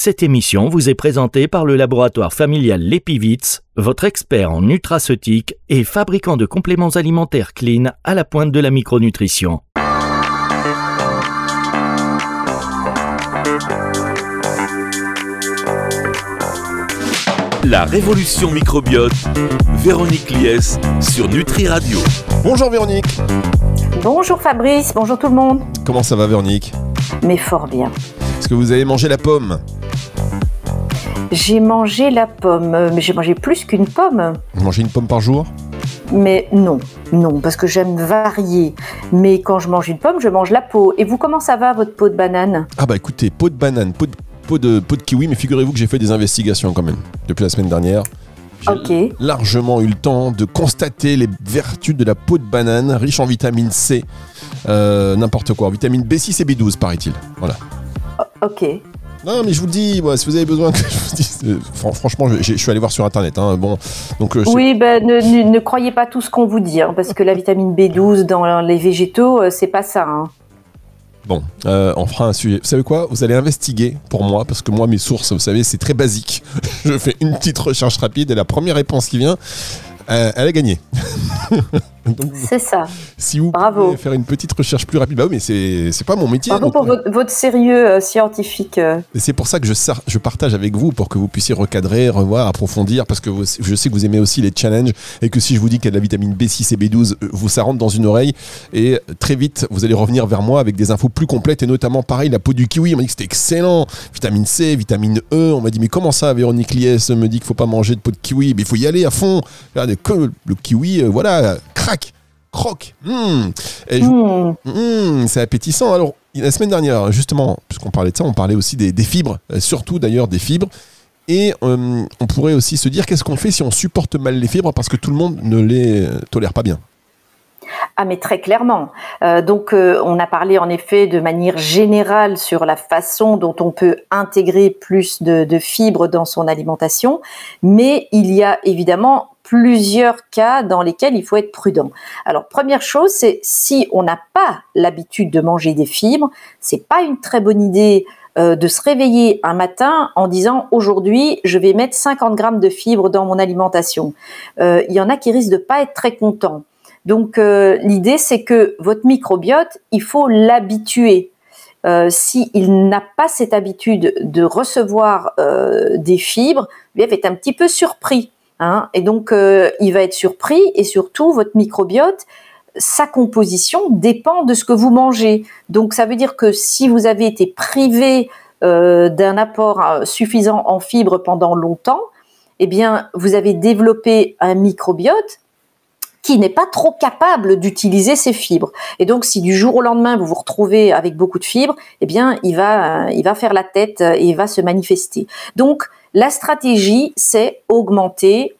Cette émission vous est présentée par le laboratoire familial Lepivitz, votre expert en nutraceutique et fabricant de compléments alimentaires clean à la pointe de la micronutrition. La révolution microbiote, Véronique Lies sur Nutri Radio. Bonjour Véronique. Bonjour Fabrice, bonjour tout le monde. Comment ça va Véronique? Mais fort bien. Est-ce que vous avez mangé la pomme? J'ai mangé la pomme, euh, mais j'ai mangé plus qu'une pomme. Vous mangez une pomme par jour? Mais non, non, parce que j'aime varier. Mais quand je mange une pomme, je mange la peau. Et vous, comment ça va votre peau de banane? Ah bah écoutez, peau de banane, peau de, peau de, peau de kiwi, mais figurez-vous que j'ai fait des investigations quand même depuis la semaine dernière. J'ai largement eu le temps de constater les vertus de la peau de banane, riche en vitamine C, euh, n'importe quoi, vitamine B6 et B12 paraît-il. Voilà. Ok. Non mais je vous le dis, moi, si vous avez besoin que je vous dise, euh, fran- franchement, je, je suis allé voir sur internet. Hein, bon, donc euh, Oui, ben, ne, ne- ne croyez pas tout ce qu'on vous dit, hein, parce que la vitamine B12 dans les végétaux, euh, c'est pas ça. hein. Bon, on fera un sujet. Vous savez quoi? Vous allez investiguer pour moi, parce que moi, mes sources, vous savez, c'est très basique. Je fais une petite recherche rapide et la première réponse qui vient, elle a gagné. C'est ça. si vous Bravo. pouvez faire une petite recherche plus rapide, bah oui, mais c'est pas mon métier. Bravo donc, pour votre, votre sérieux euh, scientifique. euh. Et c'est pour ça que je, je partage avec vous pour que vous puissiez recadrer, revoir, approfondir, parce que vous- je sais que vous aimez aussi les challenges et que si je vous dis qu'il y a de la vitamine B6 et B12, euh, vous ça rentre dans une oreille et très vite vous allez revenir vers moi avec des infos plus complètes et notamment pareil la peau du kiwi, on m'a dit que c'était excellent, vitamine C, vitamine E, on m'a dit mais comment ça Véronique Liès me dit qu'il faut pas manger de peau de kiwi, mais il faut y aller à fond. Regardez que le kiwi, euh, voilà, crac, croque. Hmm. Et je- Hmm. Mmh, c'est appétissant. Alors, la semaine dernière, justement, puisqu'on parlait de ça, on parlait aussi des, des fibres, euh, surtout d'ailleurs des fibres. Et euh, on pourrait aussi se dire qu'est-ce qu'on fait si on supporte mal les fibres parce que tout le monde ne les euh, tolère pas bien? Ah mais très clairement. Euh, donc euh, on a parlé en effet de manière générale sur la façon dont on peut intégrer plus de, fibres dans son alimentation, mais il y a évidemment plusieurs cas dans lesquels il faut être prudent. Alors première chose, c'est si on n'a pas l'habitude de manger des fibres, c'est pas une très bonne idée euh, de se réveiller un matin en disant aujourd'hui je vais mettre 50 grammes de fibres dans mon alimentation. Il y en a qui risquent de pas être très contents. Donc euh, l'idée c'est que votre microbiote, il faut l'habituer. Euh, S'il n'a pas cette habitude de recevoir euh, des fibres, il va être un petit peu surpris. hein. et donc il va être surpris et surtout votre microbiote, sa composition dépend de ce que vous mangez. Donc ça veut dire que si vous avez été privé d'un apport suffisant en fibres pendant longtemps, eh bien vous avez développé un microbiote qui n'est pas trop capable d'utiliser ces fibres. Et donc, si du jour au lendemain vous vous retrouvez avec beaucoup de fibres, eh bien, il va, euh, faire la tête euh, et il va se manifester. Donc, la stratégie, c'est augmenter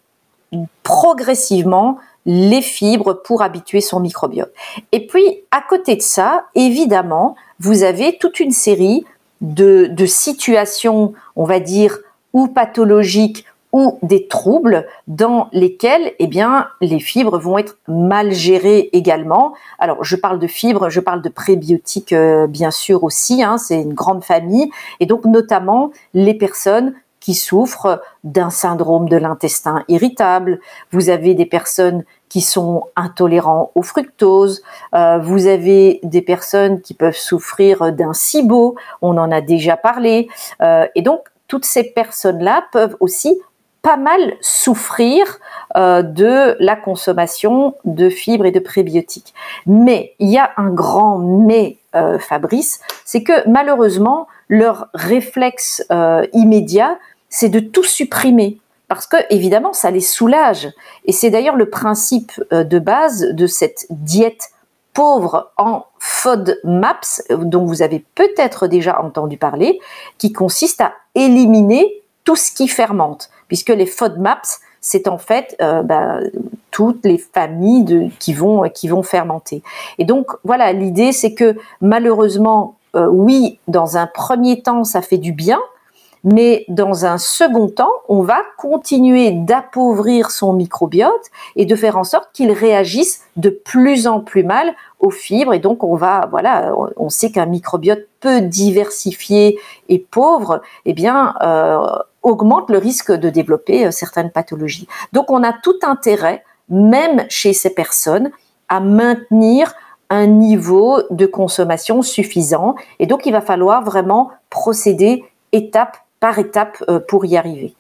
progressivement les fibres pour habituer son microbiote. Et puis, à côté de ça, évidemment, vous avez toute une série de situations, on va dire, ou pathologiques ou des troubles dans lesquels eh bien les fibres vont être mal gérées également. Alors je parle de fibres, je parle de prébiotiques euh, bien sûr aussi, hein, c'est une grande famille et donc notamment les personnes qui souffrent d'un syndrome de l'intestin irritable. Vous avez des personnes qui sont intolérants au fructose. Euh, vous avez des personnes qui peuvent souffrir d'un SIBO. On en a déjà parlé. Euh, et donc toutes ces personnes-là peuvent aussi mal souffrir euh, de la consommation de fibres et de prébiotiques. Mais il y a un grand mais, euh, Fabrice, c'est que malheureusement, leur réflexe euh, immédiat, c'est de tout supprimer. Parce que, évidemment, ça les soulage. Et c'est d'ailleurs le principe de base de cette diète pauvre en FODMAPS, dont vous avez peut-être déjà entendu parler, qui consiste à éliminer tout ce qui fermente, puisque les FODMAPs, c'est en fait euh, bah, toutes les familles qui, vont, qui vont fermenter. Et donc, voilà, l'idée, c'est que malheureusement, euh, oui, dans un premier temps, ça fait du bien, Mais dans un second temps, on va continuer d'appauvrir son microbiote et de faire en sorte qu'il réagisse de plus en plus mal aux fibres. Et donc, on va, voilà, on sait qu'un microbiote peu diversifié et pauvre, eh bien, euh, augmente le risque de développer euh, certaines pathologies. Donc, on a tout intérêt, même chez ces personnes, à maintenir un niveau de consommation suffisant. Et donc, il va falloir vraiment procéder étape par étape euh, pour y arriver.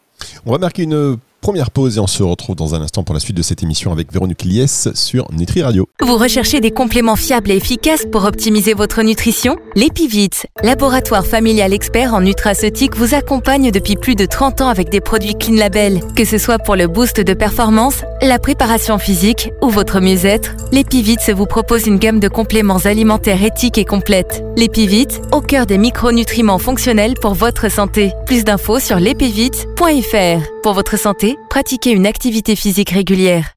On va marquer une première pause et on se retrouve dans un instant pour la suite de cette émission avec Véronique Lies sur Nutri Radio. Vous recherchez des compléments fiables et efficaces pour optimiser votre nutrition? L'Epivit, laboratoire familial expert en nutraceutique, vous accompagne depuis plus de 30 ans avec des produits Clean Label. Que ce soit pour le boost de performance, la préparation physique ou votre mieux-être, l'Epivit vous propose une gamme de compléments alimentaires éthiques et complètes. L'Epivit, au cœur des micronutriments fonctionnels pour votre santé. Plus d'infos sur l'epivit.fr. Pour votre santé, pratiquez une activité physique régulière.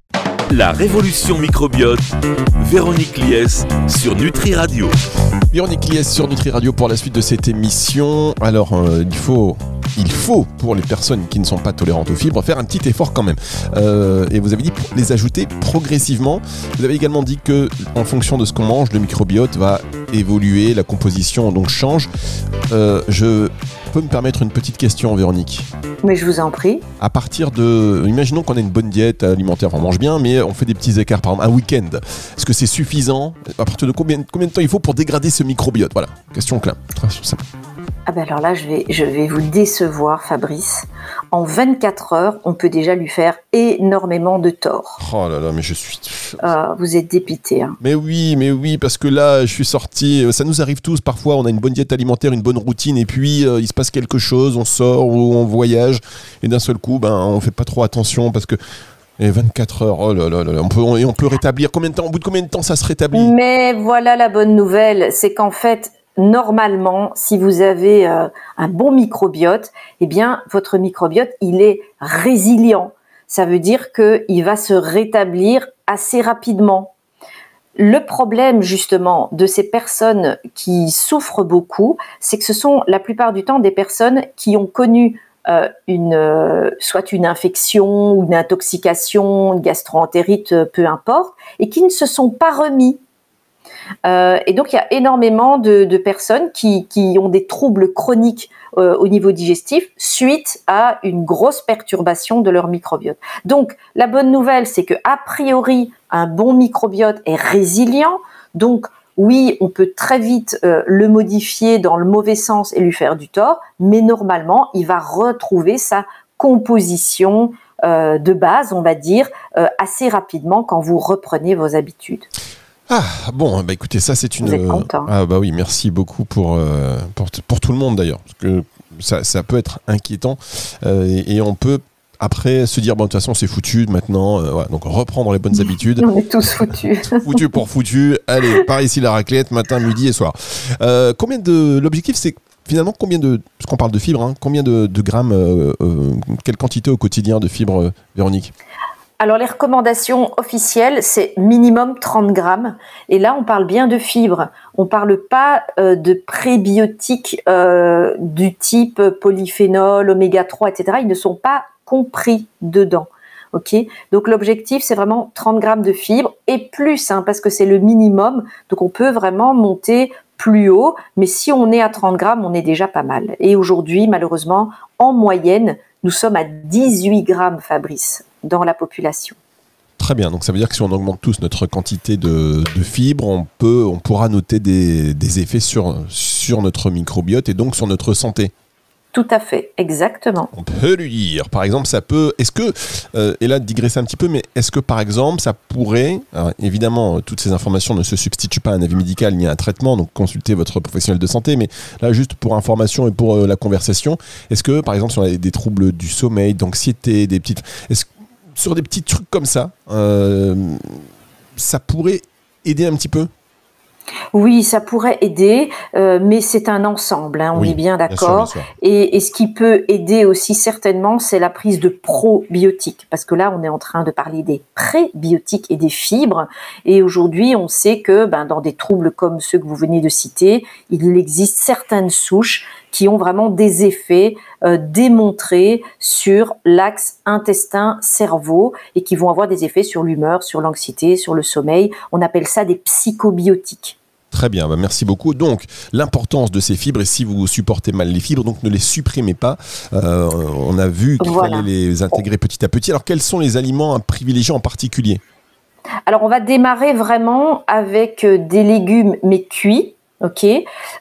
La révolution microbiote, Véronique Lies sur Nutri Radio. Véronique Lies sur Nutri Radio pour la suite de cette émission. Alors, euh, il faut il faut, pour les personnes qui ne sont pas tolérantes aux fibres, faire un petit effort quand même. Euh, et vous avez dit les ajouter progressivement. Vous avez également dit que, en fonction de ce qu'on mange, le microbiote va évoluer, la composition donc change. Euh, je peux me permettre une petite question, Véronique? Mais je vous en prie. À partir de. Imaginons qu'on a une bonne diète alimentaire, on mange bien, mais on fait des petits écarts, par exemple un week-end. Est-ce que c'est suffisant? À partir de combien, combien de temps il faut pour dégrader ce microbiote? Voilà, question claire. Très simple. Ah ben alors là, je vais, je vais vous décevoir, Fabrice. En 24 heures, on peut déjà lui faire énormément de tort. Oh là là, mais je suis. Ah, vous êtes dépité. Hein. Mais oui, mais oui, parce que là, je suis sorti. Ça nous arrive tous parfois. On a une bonne diète alimentaire, une bonne routine, et puis euh, il se passe quelque chose. On sort ou on voyage, et d'un seul coup, ben, on fait pas trop attention parce que. Et 24 heures, oh là là là, on peut, on peut rétablir combien de temps Au bout de combien de temps ça se rétablit? Mais voilà la bonne nouvelle, c'est qu'en fait, normalement, si vous avez euh, un bon microbiote, eh bien, votre microbiote, il est résilient. Ça veut dire qu'il va se rétablir assez rapidement. Le problème justement de ces personnes qui souffrent beaucoup, c'est que ce sont la plupart du temps des personnes qui ont connu euh, une, euh, soit une infection ou une intoxication, une gastroentérite, peu importe, et qui ne se sont pas remis euh, et donc, il y a énormément de, personnes qui, ont des troubles chroniques euh, au niveau digestif suite à une grosse perturbation de leur microbiote. Donc, la bonne nouvelle, c'est que a priori, un bon microbiote est résilient. Donc, oui, on peut très vite euh, le modifier dans le mauvais sens et lui faire du tort, mais normalement, il va retrouver sa composition de base, on va dire, assez rapidement quand vous reprenez vos habitudes. Ah bon, bah écoutez, ça c'est une. Ah bah oui, merci beaucoup pour, euh, pour, tout le monde d'ailleurs, parce que ça, ça, peut être inquiétant euh, et, on peut après se dire bon de toute façon c'est foutu maintenant, euh, donc reprendre les bonnes habitudes. on est tous foutus. foutu pour foutu. Allez, par ici la raclette matin, midi et soir. combien de l'objectif c'est finalement combien de parce qu'on parle de fibres, hein, combien de, de grammes, quelle quantité au quotidien de fibres, Véronique? Alors les recommandations officielles, c'est minimum 30 grammes. Et là, on parle bien de fibres. On parle pas euh, de prébiotiques euh, du type polyphénol, oméga 3, etc. Ils ne sont pas compris dedans. Ok, donc l'objectif c'est vraiment 30 grammes de fibres et plus, hein, parce que c'est le minimum. Donc on peut vraiment monter plus haut, mais si on est à 30 grammes, on est déjà pas mal. Et aujourd'hui, malheureusement, en moyenne, nous sommes à 18 grammes, Fabrice dans la population. Très bien, donc ça veut dire que si on augmente tous notre quantité de, fibres, on, peut, on pourra noter des, effets sur, sur notre microbiote et donc sur notre santé. Tout à fait, exactement. On peut lui dire, par exemple, ça peut. Est-ce que, euh, et là, digresser un petit peu, mais est-ce que par exemple, ça pourrait. évidemment, toutes ces informations ne se substituent pas à un avis médical ni à un traitement, donc consultez votre professionnel de santé, mais là, juste pour information et pour euh, la conversation, est-ce que, par exemple, si on a des troubles du sommeil, d'anxiété, des petites. Est-ce sur des petits trucs comme ça, euh, ça pourrait aider un petit peu oui, ça pourrait aider, euh, mais c'est un ensemble, hein, on est bien d'accord. Et, ce qui peut aider aussi certainement, c'est la prise de probiotiques, parce que là, on est en train de parler des prébiotiques et des fibres. Et aujourd'hui, on sait que ben, dans des troubles comme ceux que vous venez de citer, il existe certaines souches qui ont vraiment des effets euh, démontrés sur l'axe intestin-cerveau et qui vont avoir des effets sur l'humeur, sur l'anxiété, sur le sommeil. On appelle ça des psychobiotiques. Très bien, bah, merci beaucoup. Donc, l'importance de ces fibres, et si vous supportez mal les fibres, donc ne les supprimez pas. Euh, on a vu qu'il fallait les intégrer petit à petit. Alors, quels sont les aliments à privilégier en particulier? Alors, on va démarrer vraiment avec euh, des légumes, mais cuits. Ok.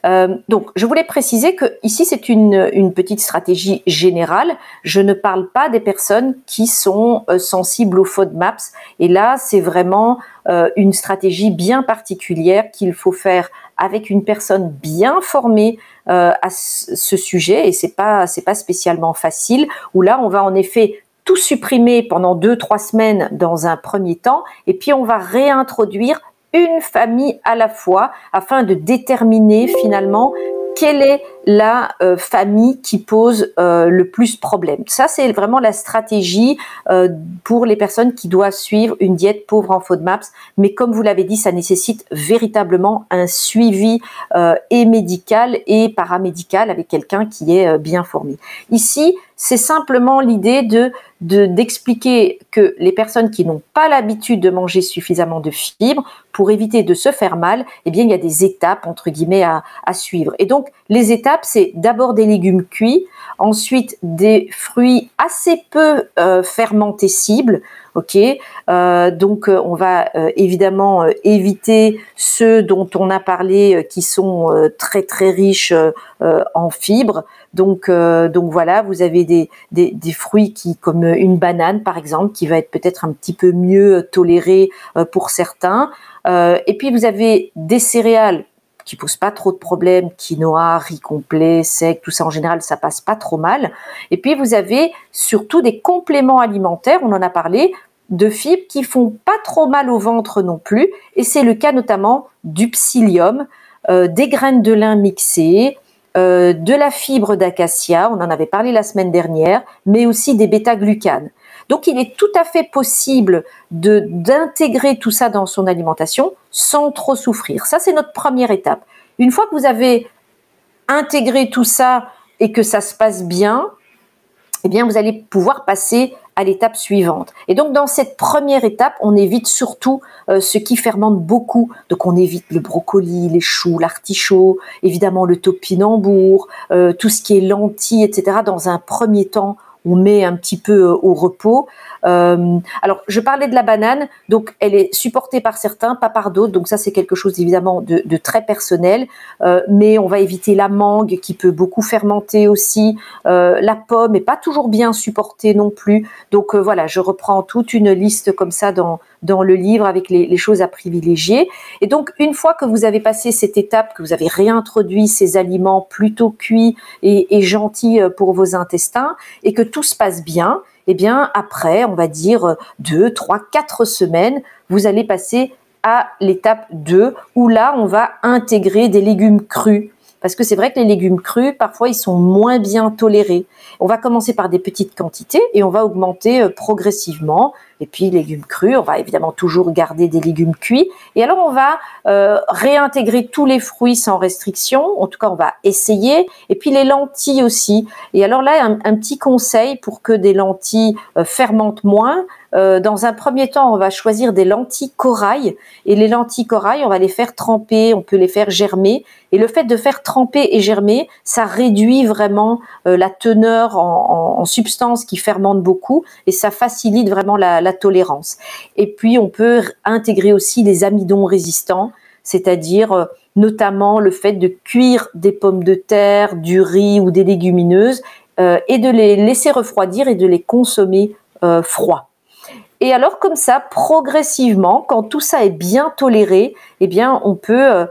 Euh, donc, je voulais préciser que ici c'est une, petite stratégie générale. Je ne parle pas des personnes qui sont euh, sensibles aux FODMAPs. Et là, c'est vraiment euh, une stratégie bien particulière qu'il faut faire avec une personne bien formée à ce sujet. Et c'est pas c'est pas spécialement facile. Où là, on va en effet tout supprimer pendant deux trois semaines dans un premier temps, et puis on va réintroduire une famille à la fois afin de déterminer finalement quelle est la euh, famille qui pose euh, le plus problème. Ça, c'est vraiment la stratégie euh, pour les personnes qui doivent suivre une diète pauvre en FODMAPS. Mais comme vous l'avez dit, ça nécessite véritablement un suivi et médical et paramédical avec quelqu'un qui est bien formé. Ici, c'est simplement l'idée de d'expliquer que les personnes qui n'ont pas l'habitude de manger suffisamment de fibres, pour éviter de se faire mal, eh il y a des étapes entre guillemets à, suivre. Et donc les étapes c'est d'abord des légumes cuits, ensuite des fruits assez peu euh, fermentés cibles. Euh, donc euh, on va évidemment éviter ceux dont on a parlé qui sont très très riches en fibres. Donc donc voilà, vous avez des, des, des, fruits qui comme une banane par exemple qui va être peut-être un petit peu mieux toléré pour certains. et puis vous avez des céréales qui pose pas trop de problèmes, quinoa, riz complet, sec, tout ça en général, ça passe pas trop mal. Et puis vous avez surtout des compléments alimentaires, on en a parlé, de fibres qui font pas trop mal au ventre non plus. Et c'est le cas notamment du psyllium, euh, des graines de lin mixées, euh, de la fibre d'acacia, on en avait parlé la semaine dernière, mais aussi des bêta-glucanes. Donc il est tout à fait possible de d'intégrer tout ça dans son alimentation sans trop souffrir. Ça c'est notre première étape. Une fois que vous avez intégré tout ça et que ça se passe bien, eh bien vous allez pouvoir passer à l'étape suivante. Et donc dans cette première étape, on évite surtout euh, ce qui fermente beaucoup. Donc on évite le brocoli, les choux, l'artichaut, évidemment le topinambour, euh, tout ce qui est lentilles, etc. Dans un premier temps, on met un petit peu euh, au repos. Euh, alors, je parlais de la banane, donc elle est supportée par certains, pas par d'autres. Donc ça, c'est quelque chose évidemment de, très personnel. Euh, mais on va éviter la mangue qui peut beaucoup fermenter aussi. la pomme est pas toujours bien supportée non plus. Donc voilà, je reprends toute une liste comme ça dans dans le livre avec les, choses à privilégier. Et donc, une fois que vous avez passé cette étape, que vous avez réintroduit ces aliments plutôt cuits et, et gentils pour vos intestins, et que tout se passe bien, eh bien, après, on va dire deux, trois, quatre semaines, vous allez passer à l'étape 2 où là, on va intégrer des légumes crus. Parce que c'est vrai que les légumes crus, parfois, ils sont moins bien tolérés. On va commencer par des petites quantités et on va augmenter euh, progressivement et puis légumes crus, on va évidemment toujours garder des légumes cuits. Et alors on va euh, réintégrer tous les fruits sans restriction. En tout cas, on va essayer. Et puis les lentilles aussi. Et alors là, un, petit conseil pour que des lentilles euh, fermentent moins. Euh, dans un premier temps, on va choisir des lentilles corail. Et les lentilles corail, on va les faire tremper, on peut les faire germer. Et le fait de faire tremper et germer, ça réduit vraiment la teneur en, en, substances qui fermentent beaucoup et ça facilite vraiment la, la tolérance. Et puis, on peut intégrer aussi les amidons résistants, c'est-à-dire euh, notamment le fait de cuire des pommes de terre, du riz ou des légumineuses euh, et de les laisser refroidir et de les consommer euh, froids. Et alors comme ça, progressivement, quand tout ça est bien toléré, eh bien, on peut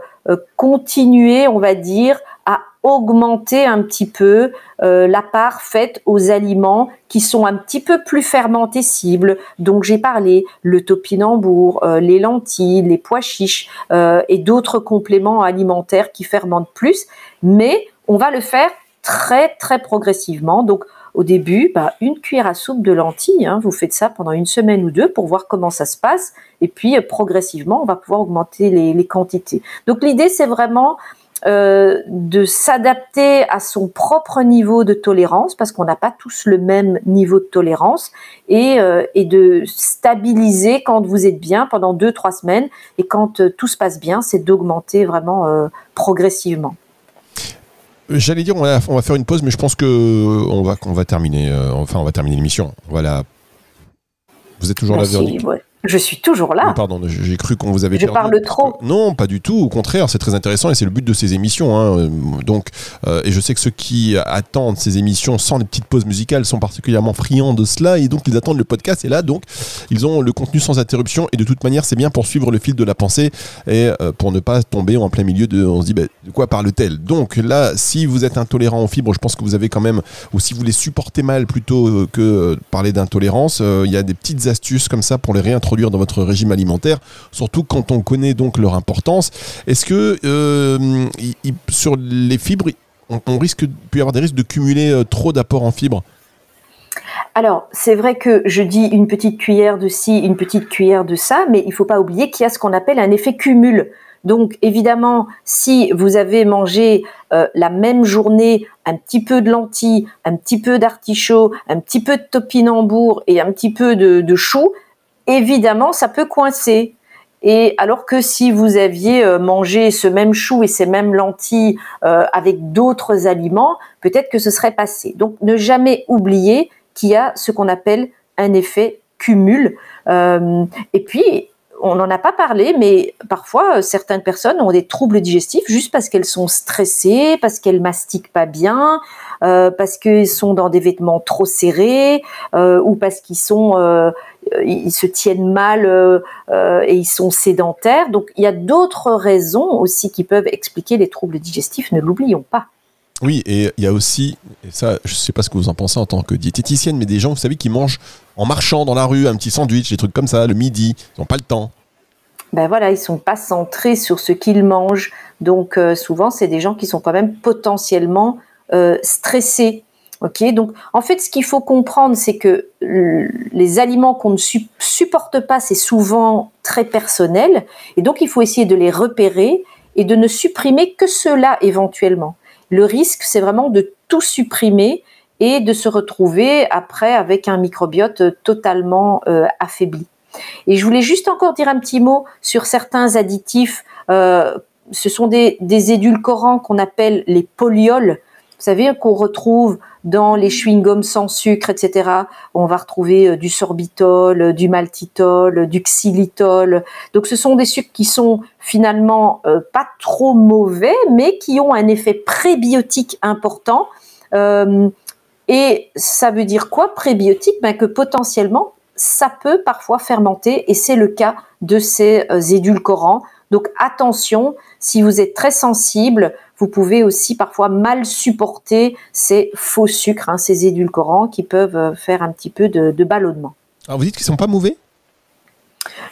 continuer, on va dire, augmenter un petit peu euh, la part faite aux aliments qui sont un petit peu plus fermentés cibles. Donc j'ai parlé le topinambour, euh, les lentilles, les pois chiches euh, et d'autres compléments alimentaires qui fermentent plus, mais on va le faire très très progressivement. Donc au début, bah, une cuillère à soupe de lentilles, hein, vous faites ça pendant une semaine ou deux pour voir comment ça se passe, et puis progressivement, on va pouvoir augmenter les, les quantités. Donc l'idée, c'est vraiment euh, de s'adapter à son propre niveau de tolérance, parce qu'on n'a pas tous le même niveau de tolérance, et, euh, et de stabiliser quand vous êtes bien pendant deux, trois semaines, et quand euh, tout se passe bien, c'est d'augmenter vraiment progressivement. J'allais dire, on va, on va faire une pause, mais je pense que on va, on va terminer. enfin, on va terminer l'émission. Voilà. Vous êtes toujours là, Véronique? ouais. Je suis toujours là. Pardon, j'ai cru qu'on vous avait Je perdu. parle trop. Non, pas du tout. Au contraire, c'est très intéressant et c'est le but de ces émissions. hein. Euh, Donc, euh, et je sais que ceux qui attendent ces émissions sans les petites pauses musicales sont particulièrement friands de cela et donc ils attendent le podcast. Et là, donc, ils ont le contenu sans interruption et de toute manière, c'est bien pour suivre le fil de la pensée et euh, pour ne pas tomber en plein milieu de. On se dit, bah, de quoi parle-t-elle? Donc là, si vous êtes intolérant aux fibres, je pense que vous avez quand même, ou si vous les supportez mal plutôt euh, que euh, parler d'intolérance, euh, il y a des petites astuces comme ça pour les réintroduire dans votre régime alimentaire, surtout quand on connaît donc leur importance. Est-ce que euh, sur les fibres, on, risque, peut avoir des risques de cumuler euh, trop d'apports en fibres? Alors, c'est vrai que je dis une petite cuillère de ci, une petite cuillère de ça, mais il faut pas oublier qu'il y a ce qu'on appelle un effet cumul. Donc, évidemment, si vous avez mangé euh, la même journée un petit peu de lentilles, un petit peu d'artichaut, un petit peu de topinambour et un petit peu de, de chou, évidemment, ça peut coincer. Et alors que si vous aviez euh, mangé ce même chou et ces mêmes lentilles euh, avec d'autres aliments, peut-être que ce serait passé. Donc, ne jamais oublier qu'il y a ce qu'on appelle un effet cumul. Euh, et puis, on n'en a pas parlé, mais parfois, certaines personnes ont des troubles digestifs juste parce qu'elles sont stressées, parce qu'elles mastiquent pas bien, parce qu'ils sont dans des vêtements trop serrés, ou parce qu'ils sont, ils se tiennent mal euh, euh, et ils sont sédentaires. Donc, il y a d'autres raisons aussi qui peuvent expliquer les troubles digestifs. Ne l'oublions pas. Oui, et il y a aussi, et ça, je sais pas ce que vous en pensez en tant que diététicienne, mais des gens, vous savez, qui mangent en marchant dans la rue un petit sandwich, des trucs comme ça, le midi, ils n'ont pas le temps. ben voilà, ils sont pas centrés sur ce qu'ils mangent. Donc euh, souvent, c'est des gens qui sont quand même potentiellement euh, stressés. Ok, donc en fait, ce qu'il faut comprendre, c'est que les aliments qu'on ne su- supporte pas, c'est souvent très personnel, et donc il faut essayer de les repérer et de ne supprimer que cela éventuellement. Le risque, c'est vraiment de tout supprimer et de se retrouver après avec un microbiote totalement euh, affaibli. Et je voulais juste encore dire un petit mot sur certains additifs. Euh, ce sont des, des édulcorants qu'on appelle les polyols. Vous savez, qu'on retrouve dans les chewing-gums sans sucre, etc. On va retrouver euh, du sorbitol, euh, du maltitol, euh, du xylitol. Donc, ce sont des sucres qui sont finalement pas trop mauvais, mais qui ont un effet prébiotique important. Et ça veut dire quoi prébiotique? Ben Que potentiellement, ça peut parfois fermenter, et c'est le cas de ces édulcorants. Donc attention, si vous êtes très sensible, vous pouvez aussi parfois mal supporter ces faux sucres, hein, ces édulcorants qui peuvent euh, faire un petit peu de, de ballonnement. Alors vous dites qu'ils sont pas mauvais?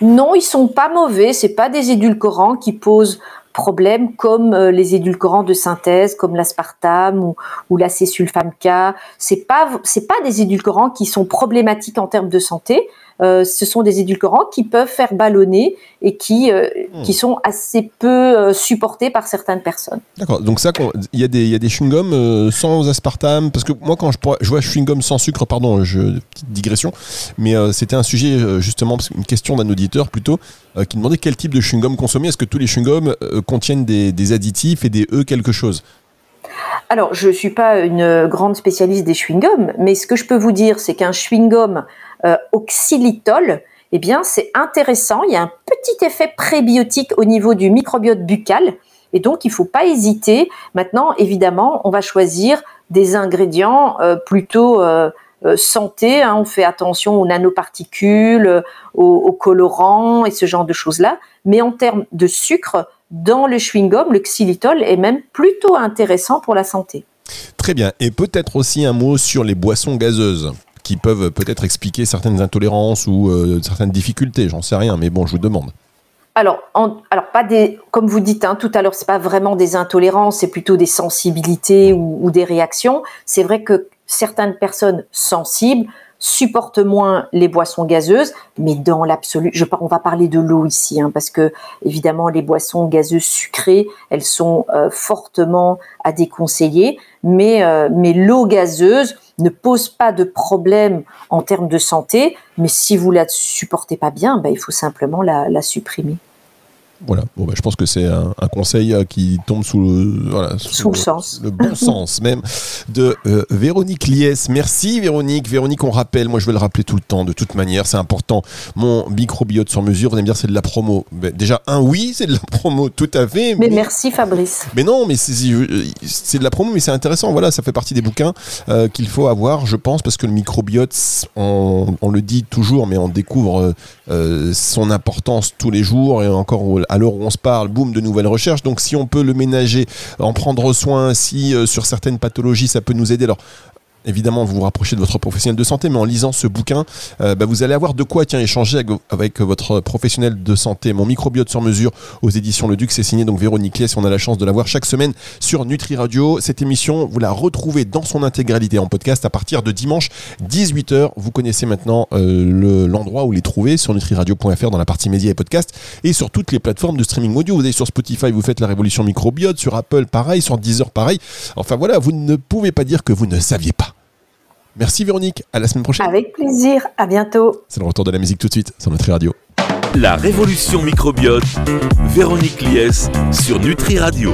Non, ils sont pas mauvais. C'est pas des édulcorants qui posent problème comme euh, les édulcorants de synthèse, comme l'aspartame ou, ou l'acésulfame K. C'est pas c'est pas des édulcorants qui sont problématiques en termes de santé. Euh, ce sont des édulcorants qui peuvent faire ballonner et qui euh, Hmm. qui sont assez peu euh, supportés par certaines personnes. D'accord. Donc ça, il y a des, y a des chewing-gums sans aspartame, parce que moi quand je, je vois chewing-gum sans sucre, pardon, je, petite digression, mais c'était un sujet justement, une question d'un auditeur plutôt, qui demandait quel type de chewing-gum consommer. Est-ce que tous les chewing-gums contiennent des, des additifs et des E quelque chose? Alors, je suis pas une grande spécialiste des chewing-gums, mais ce que je peux vous dire, c'est qu'un chewing-gum euh, au xylitol, eh bien, c'est intéressant. Il y a un petit effet prébiotique au niveau du microbiote buccal. Et donc, il faut pas hésiter. Maintenant, évidemment, on va choisir des ingrédients euh, plutôt euh, euh, santé. hein. On fait attention aux nanoparticules, aux colorants et ce genre de choses-là. Mais en termes de sucre, dans le chewing-gum, le xylitol est même plutôt intéressant pour la santé. Très bien. Et peut-être aussi un mot sur les boissons gazeuses qui peuvent peut-être expliquer certaines intolérances ou euh, certaines difficultés. J'en sais rien, mais bon, je vous demande. Alors, en- alors pas des, comme vous dites hein, tout à l'heure, c'est pas vraiment des intolérances, c'est plutôt des sensibilités ou, ou des réactions. C'est vrai que certaines personnes sensibles supportent moins les boissons gazeuses, mais dans l'absolu, je, on va parler de l'eau ici, hein, parce que évidemment les boissons gazeuses sucrées, elles sont euh, fortement à déconseiller, mais, euh, mais l'eau gazeuse ne pose pas de problème en termes de santé, mais si vous la supportez pas bien, ben, il faut simplement la supprimer. Voilà, bon, bah, je pense que c'est un, conseil euh, qui tombe sous le, voilà, sous, le, sens. le bon sens même de euh, Véronique Liès. Merci Véronique. Véronique, on rappelle, moi je vais le rappeler tout le temps, de toute manière, c'est important. Mon microbiote sur mesure, vous allez me dire c'est de la promo. Ben, déjà, un oui, c'est de la promo, tout à fait. Mais, merci Fabrice. Mais non, mais c'est de la promo, mais c'est intéressant. Voilà, ça fait partie des bouquins euh, qu'il faut avoir, je pense, parce que le microbiote, on, on le dit toujours, mais on découvre son importance tous les jours et encore où on se parle, boum, de nouvelles recherches. Donc si on peut le ménager, en prendre soin, si euh, sur certaines pathologies ça peut nous aider. Alors évidemment vous vous rapprochez de votre professionnel de santé, mais en lisant ce bouquin, euh, bah, vous allez avoir de quoi tiens, échanger avec, votre professionnel de santé. Mon microbiote sur mesure aux éditions Le Duc, c'est signé donc Véronique Lies, on a la chance de la voir chaque semaine sur Nutri Radio. Cette émission, vous la retrouvez dans son intégralité en podcast à partir de dimanche 18h. Vous connaissez maintenant euh, l'endroit où les trouver sur nutriradio.fr dans la partie médias et podcast et sur toutes les plateformes de streaming audio. Vous allez sur Spotify, vous faites la révolution microbiote, sur Apple pareil, sur Deezer pareil. Enfin voilà, vous ne pouvez pas dire que vous ne saviez pas. Merci Véronique, à la semaine prochaine. Avec plaisir, à bientôt. C'est le retour de la musique tout de suite sur Nutri Radio. La révolution microbiote, Véronique Lies sur Nutri Radio.